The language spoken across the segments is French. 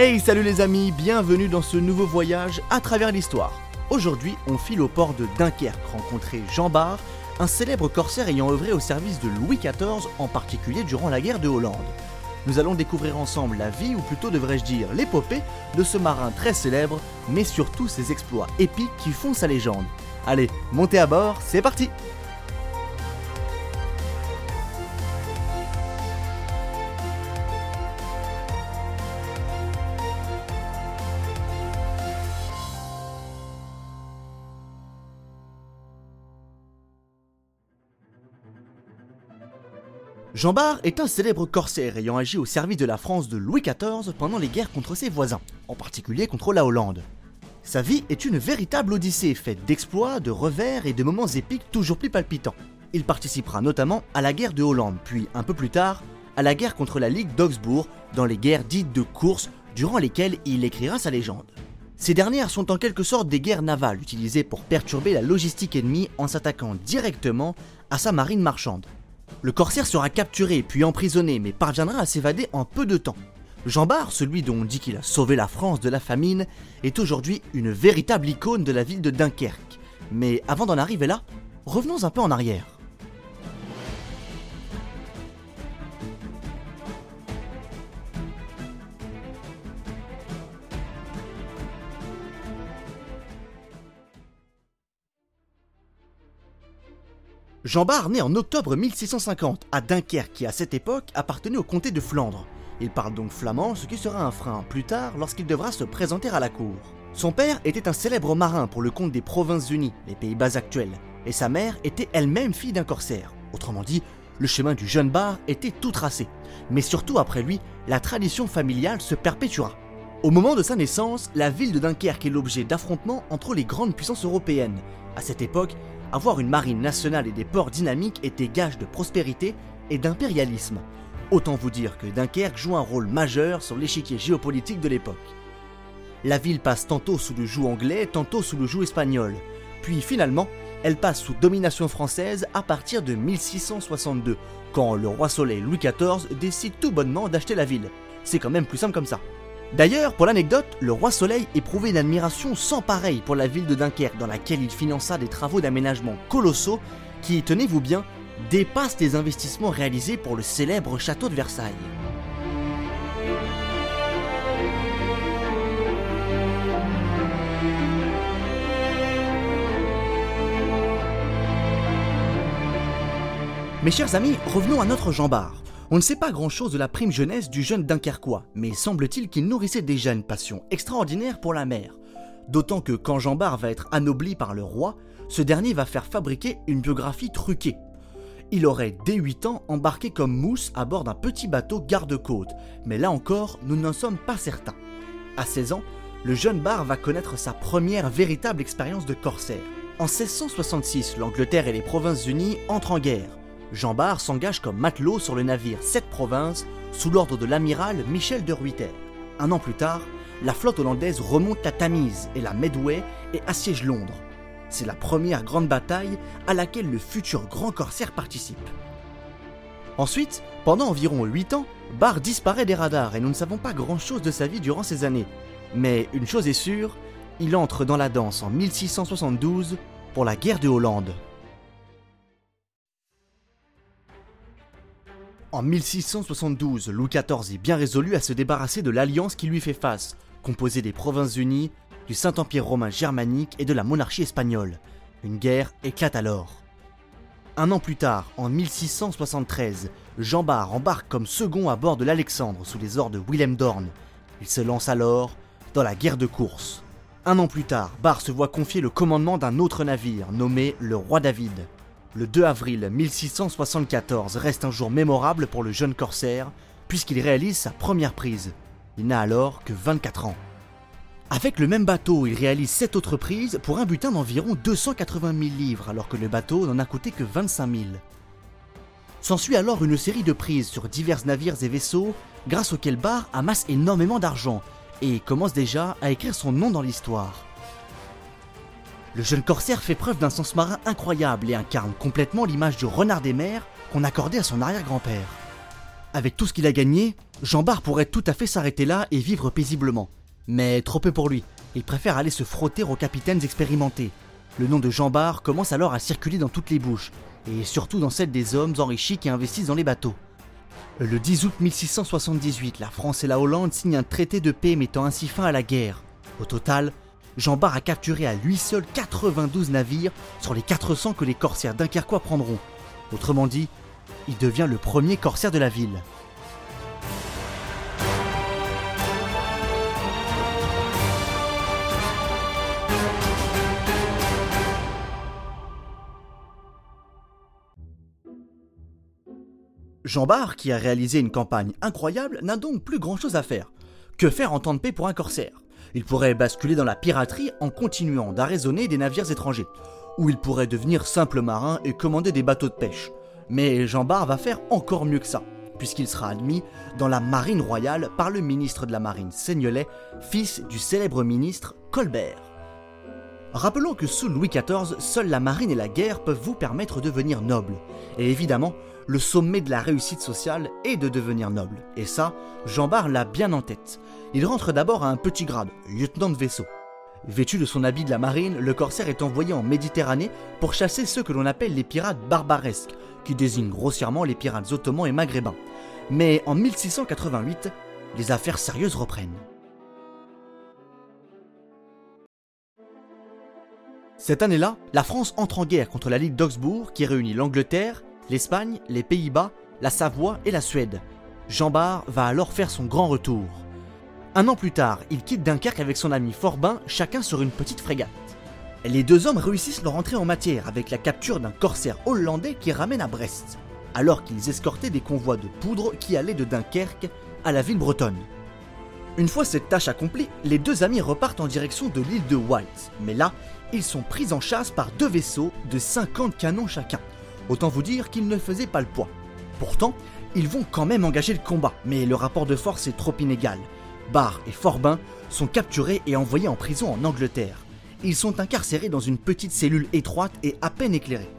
Hey salut les amis, bienvenue dans ce nouveau voyage à travers l'histoire. Aujourd'hui on file au port de Dunkerque rencontrer Jean Bart, un célèbre corsaire ayant œuvré au service de Louis XIV, en particulier durant la guerre de Hollande. Nous allons découvrir ensemble la vie, ou plutôt devrais-je dire l'épopée, de ce marin très célèbre, mais surtout ses exploits épiques qui font sa légende. Allez, montez à bord, c'est parti Jean Bart est un célèbre corsaire ayant agi au service de la France de Louis XIV pendant les guerres contre ses voisins, en particulier contre la Hollande. Sa vie est une véritable odyssée faite d'exploits, de revers et de moments épiques toujours plus palpitants. Il participera notamment à la guerre de Hollande, puis un peu plus tard, à la guerre contre la Ligue d'Augsbourg, dans les guerres dites de course, durant lesquelles il écrira sa légende. Ces dernières sont en quelque sorte des guerres navales utilisées pour perturber la logistique ennemie en s'attaquant directement à sa marine marchande. Le corsaire sera capturé puis emprisonné mais parviendra à s'évader en peu de temps. Jean Bart, celui dont on dit qu'il a sauvé la France de la famine, est aujourd'hui une véritable icône de la ville de Dunkerque. Mais avant d'en arriver là, revenons un peu en arrière. Jean Bart naît en octobre 1650 à Dunkerque qui à cette époque appartenait au comté de Flandre. Il parle donc flamand, ce qui sera un frein plus tard lorsqu'il devra se présenter à la cour. Son père était un célèbre marin pour le compte des Provinces-Unies, les Pays-Bas actuels, et sa mère était elle-même fille d'un corsaire. Autrement dit, le chemin du jeune Bar était tout tracé. Mais surtout après lui, la tradition familiale se perpétuera. Au moment de sa naissance, la ville de Dunkerque est l'objet d'affrontements entre les grandes puissances européennes. À cette époque, avoir une marine nationale et des ports dynamiques était gage de prospérité et d'impérialisme. Autant vous dire que Dunkerque joue un rôle majeur sur l'échiquier géopolitique de l'époque. La ville passe tantôt sous le joug anglais, tantôt sous le joug espagnol. Puis finalement, elle passe sous domination française à partir de 1662, quand le roi Soleil Louis XIV décide tout bonnement d'acheter la ville. C'est quand même plus simple comme ça. D'ailleurs, pour l'anecdote, le roi Soleil éprouvait une admiration sans pareil pour la ville de Dunkerque dans laquelle il finança des travaux d'aménagement colossaux qui, tenez-vous bien, dépassent les investissements réalisés pour le célèbre château de Versailles. Mes chers amis, revenons à notre Jean. On ne sait pas grand-chose de la prime jeunesse du jeune Dunkerquois, mais semble-t-il qu'il nourrissait déjà une passion extraordinaire pour la mer. D'autant que quand Jean Bart va être anobli par le roi, ce dernier va faire fabriquer une biographie truquée. Il aurait dès 8 ans embarqué comme mousse à bord d'un petit bateau garde-côte, mais là encore, nous n'en sommes pas certains. À 16 ans, le jeune Bar va connaître sa première véritable expérience de corsaire. En 1666, l'Angleterre et les Provinces-Unies entrent en guerre. Jean Bart s'engage comme matelot sur le navire Sept Provinces sous l'ordre de l'amiral Michel de Ruyter. Un an plus tard, la flotte hollandaise remonte la Tamise et la Medway et assiège Londres. C'est la première grande bataille à laquelle le futur grand corsaire participe. Ensuite, pendant environ 8 ans, Barr disparaît des radars et nous ne savons pas grand-chose de sa vie durant ces années. Mais une chose est sûre, il entre dans la danse en 1672 pour la guerre de Hollande. En 1672, Louis XIV est bien résolu à se débarrasser de l'alliance qui lui fait face, composée des Provinces-Unies, du Saint-Empire romain germanique et de la monarchie espagnole. Une guerre éclate alors. Un an plus tard, en 1673, Jean Bart embarque comme second à bord de l'Alexandre sous les ordres de Willem Dorn. Il se lance alors dans la guerre de course. Un an plus tard, Bart se voit confier le commandement d'un autre navire nommé le Roi David. Le 2 avril 1674 reste un jour mémorable pour le jeune corsaire, puisqu'il réalise sa première prise. Il n'a alors que 24 ans. Avec le même bateau, il réalise 7 autres prises pour un butin d'environ 280 000 livres, alors que le bateau n'en a coûté que 25 000. S'ensuit alors une série de prises sur divers navires et vaisseaux, grâce auxquels Barr amasse énormément d'argent et commence déjà à écrire son nom dans l'histoire. Le jeune corsaire fait preuve d'un sens marin incroyable et incarne complètement l'image du renard des mers qu'on accordait à son arrière-grand-père. Avec tout ce qu'il a gagné, Jean Bart pourrait tout à fait s'arrêter là et vivre paisiblement. Mais trop peu pour lui, il préfère aller se frotter aux capitaines expérimentés. Le nom de Jean Bart commence alors à circuler dans toutes les bouches, et surtout dans celles des hommes enrichis qui investissent dans les bateaux. Le 10 août 1678, la France et la Hollande signent un traité de paix mettant ainsi fin à la guerre. Au total, Jean Bart a capturé à lui seul 92 navires sur les 400 que les corsaires dunkerquois prendront. Autrement dit, il devient le premier corsaire de la ville. Jean Bart, qui a réalisé une campagne incroyable, n'a donc plus grand chose à faire. Que faire en temps de paix pour un corsaire? Il pourrait basculer dans la piraterie en continuant d'arraisonner des navires étrangers. Ou il pourrait devenir simple marin et commander des bateaux de pêche. Mais Jean Bart va faire encore mieux que ça, puisqu'il sera admis dans la marine royale par le ministre de la marine Seignelay, fils du célèbre ministre Colbert. Rappelons que sous Louis XIV, seule la marine et la guerre peuvent vous permettre de devenir noble. Et évidemment, le sommet de la réussite sociale est de devenir noble. Et ça, Jean Bart l'a bien en tête. Il rentre d'abord à un petit grade, lieutenant de vaisseau. Vêtu de son habit de la marine, le corsaire est envoyé en Méditerranée pour chasser ceux que l'on appelle les pirates barbaresques, qui désignent grossièrement les pirates ottomans et maghrébins. Mais en 1688, les affaires sérieuses reprennent. Cette année-là, la France entre en guerre contre la Ligue d'Augsbourg qui réunit l'Angleterre, l'Espagne, les Pays-Bas, la Savoie et la Suède. Jean Bart va alors faire son grand retour. Un an plus tard, il quitte Dunkerque avec son ami Forbin, chacun sur une petite frégate. Les deux hommes réussissent leur entrée en matière avec la capture d'un corsaire hollandais qui ramène à Brest, alors qu'ils escortaient des convois de poudre qui allaient de Dunkerque à la ville bretonne. Une fois cette tâche accomplie, les deux amis repartent en direction de l'île de White, mais là, ils sont pris en chasse par deux vaisseaux de 50 canons chacun. Autant vous dire qu'ils ne faisaient pas le poids. Pourtant, ils vont quand même engager le combat, mais le rapport de force est trop inégal. Barr et Forbin sont capturés et envoyés en prison en Angleterre. Ils sont incarcérés dans une petite cellule étroite et à peine éclairée.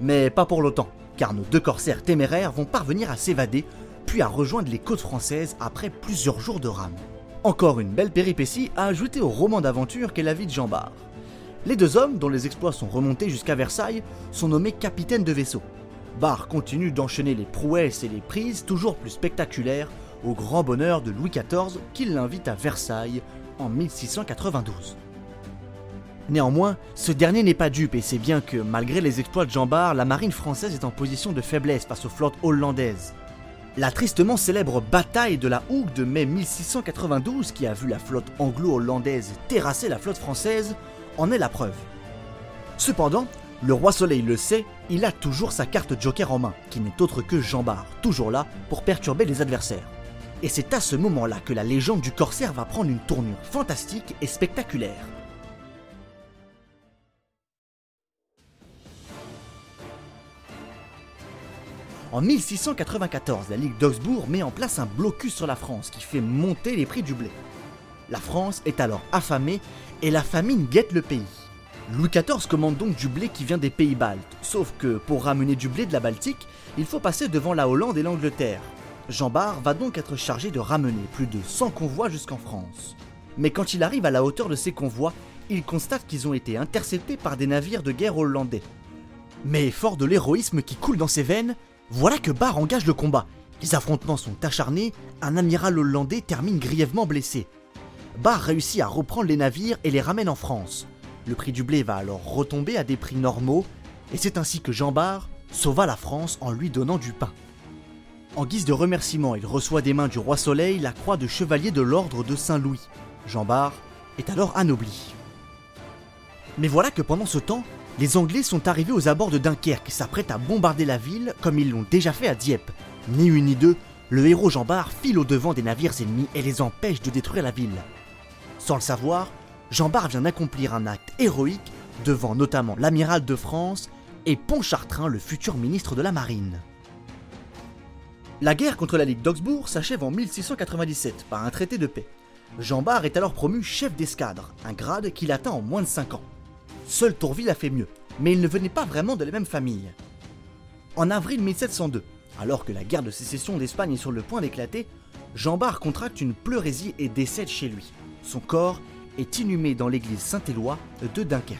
Mais pas pour longtemps, car nos deux corsaires téméraires vont parvenir à s'évader, puis à rejoindre les côtes françaises après plusieurs jours de rame. Encore une belle péripétie à ajouter au roman d'aventure qu'est la vie de Jean Bart. Les deux hommes, dont les exploits sont remontés jusqu'à Versailles, sont nommés capitaines de vaisseau. Barre continue d'enchaîner les prouesses et les prises toujours plus spectaculaires au grand bonheur de Louis XIV qui l'invite à Versailles en 1692. Néanmoins, ce dernier n'est pas dupe et c'est bien que, malgré les exploits de Jean Bart, la marine française est en position de faiblesse face aux flottes hollandaises. La tristement célèbre bataille de la Hougue de mai 1692, qui a vu la flotte anglo-hollandaise terrasser la flotte française, en est la preuve. Cependant, le roi Soleil le sait, il a toujours sa carte joker en main, qui n'est autre que Jean Bart, toujours là pour perturber les adversaires. Et c'est à ce moment-là que la légende du corsaire va prendre une tournure fantastique et spectaculaire. En 1694, la Ligue d'Augsbourg met en place un blocus sur la France qui fait monter les prix du blé. La France est alors affamée et la famine guette le pays. Louis XIV commande donc du blé qui vient des pays baltes, sauf que pour ramener du blé de la Baltique, il faut passer devant la Hollande et l'Angleterre. Jean Bart va donc être chargé de ramener plus de 100 convois jusqu'en France. Mais quand il arrive à la hauteur de ces convois, il constate qu'ils ont été interceptés par des navires de guerre hollandais. Mais fort de l'héroïsme qui coule dans ses veines, voilà que Barr engage le combat. Les affrontements sont acharnés, un amiral hollandais termine grièvement blessé. Barr réussit à reprendre les navires et les ramène en France. Le prix du blé va alors retomber à des prix normaux, et c'est ainsi que Jean Barre sauva la France en lui donnant du pain. En guise de remerciement, il reçoit des mains du roi Soleil la croix de chevalier de l'ordre de Saint-Louis. Jean Barre est alors anobli. Mais voilà que pendant ce temps, les Anglais sont arrivés aux abords de Dunkerque et s'apprêtent à bombarder la ville comme ils l'ont déjà fait à Dieppe. Ni une ni deux, le héros Jean Bart file au devant des navires ennemis et les empêche de détruire la ville. Sans le savoir, Jean Bart vient d'accomplir un acte héroïque devant notamment l'amiral de France et Pontchartrain, le futur ministre de la Marine. La guerre contre la Ligue d'Augsbourg s'achève en 1697 par un traité de paix. Jean Bart est alors promu chef d'escadre, un grade qu'il atteint en moins de 5 ans. Seul Tourville a fait mieux, mais il ne venait pas vraiment de la même famille. En avril 1702, alors que la guerre de sécession d'Espagne est sur le point d'éclater, Jean Bart contracte une pleurésie et décède chez lui. Son corps est inhumé dans l'église Saint-Éloi de Dunkerque.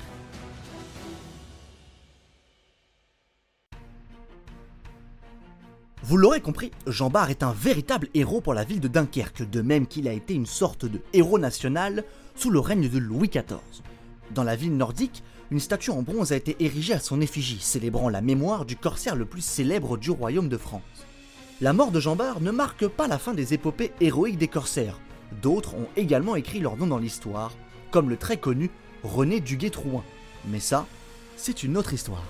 Vous l'aurez compris, Jean Bart est un véritable héros pour la ville de Dunkerque, de même qu'il a été une sorte de héros national sous le règne de Louis XIV. Dans la ville nordique, une statue en bronze a été érigée à son effigie, célébrant la mémoire du corsaire le plus célèbre du royaume de France. La mort de Jean Bart ne marque pas la fin des épopées héroïques des corsaires. D'autres ont également écrit leur nom dans l'histoire, comme le très connu René Duguay-Trouin. Mais ça, c'est une autre histoire.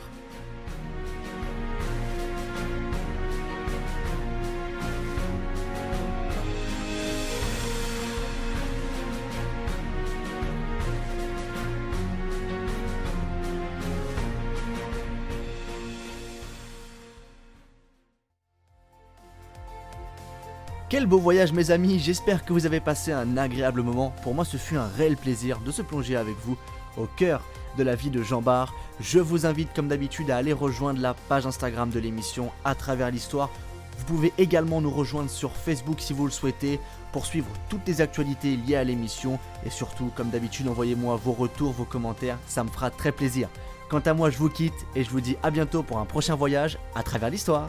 Quel beau voyage mes amis, j'espère que vous avez passé un agréable moment. Pour moi ce fut un réel plaisir de se plonger avec vous au cœur de la vie de Jean Bart. Je vous invite comme d'habitude à aller rejoindre la page Instagram de l'émission à travers l'histoire. Vous pouvez également nous rejoindre sur Facebook si vous le souhaitez pour suivre toutes les actualités liées à l'émission et surtout comme d'habitude envoyez-moi vos retours, vos commentaires, ça me fera très plaisir. Quant à moi je vous quitte et je vous dis à bientôt pour un prochain voyage à travers l'histoire.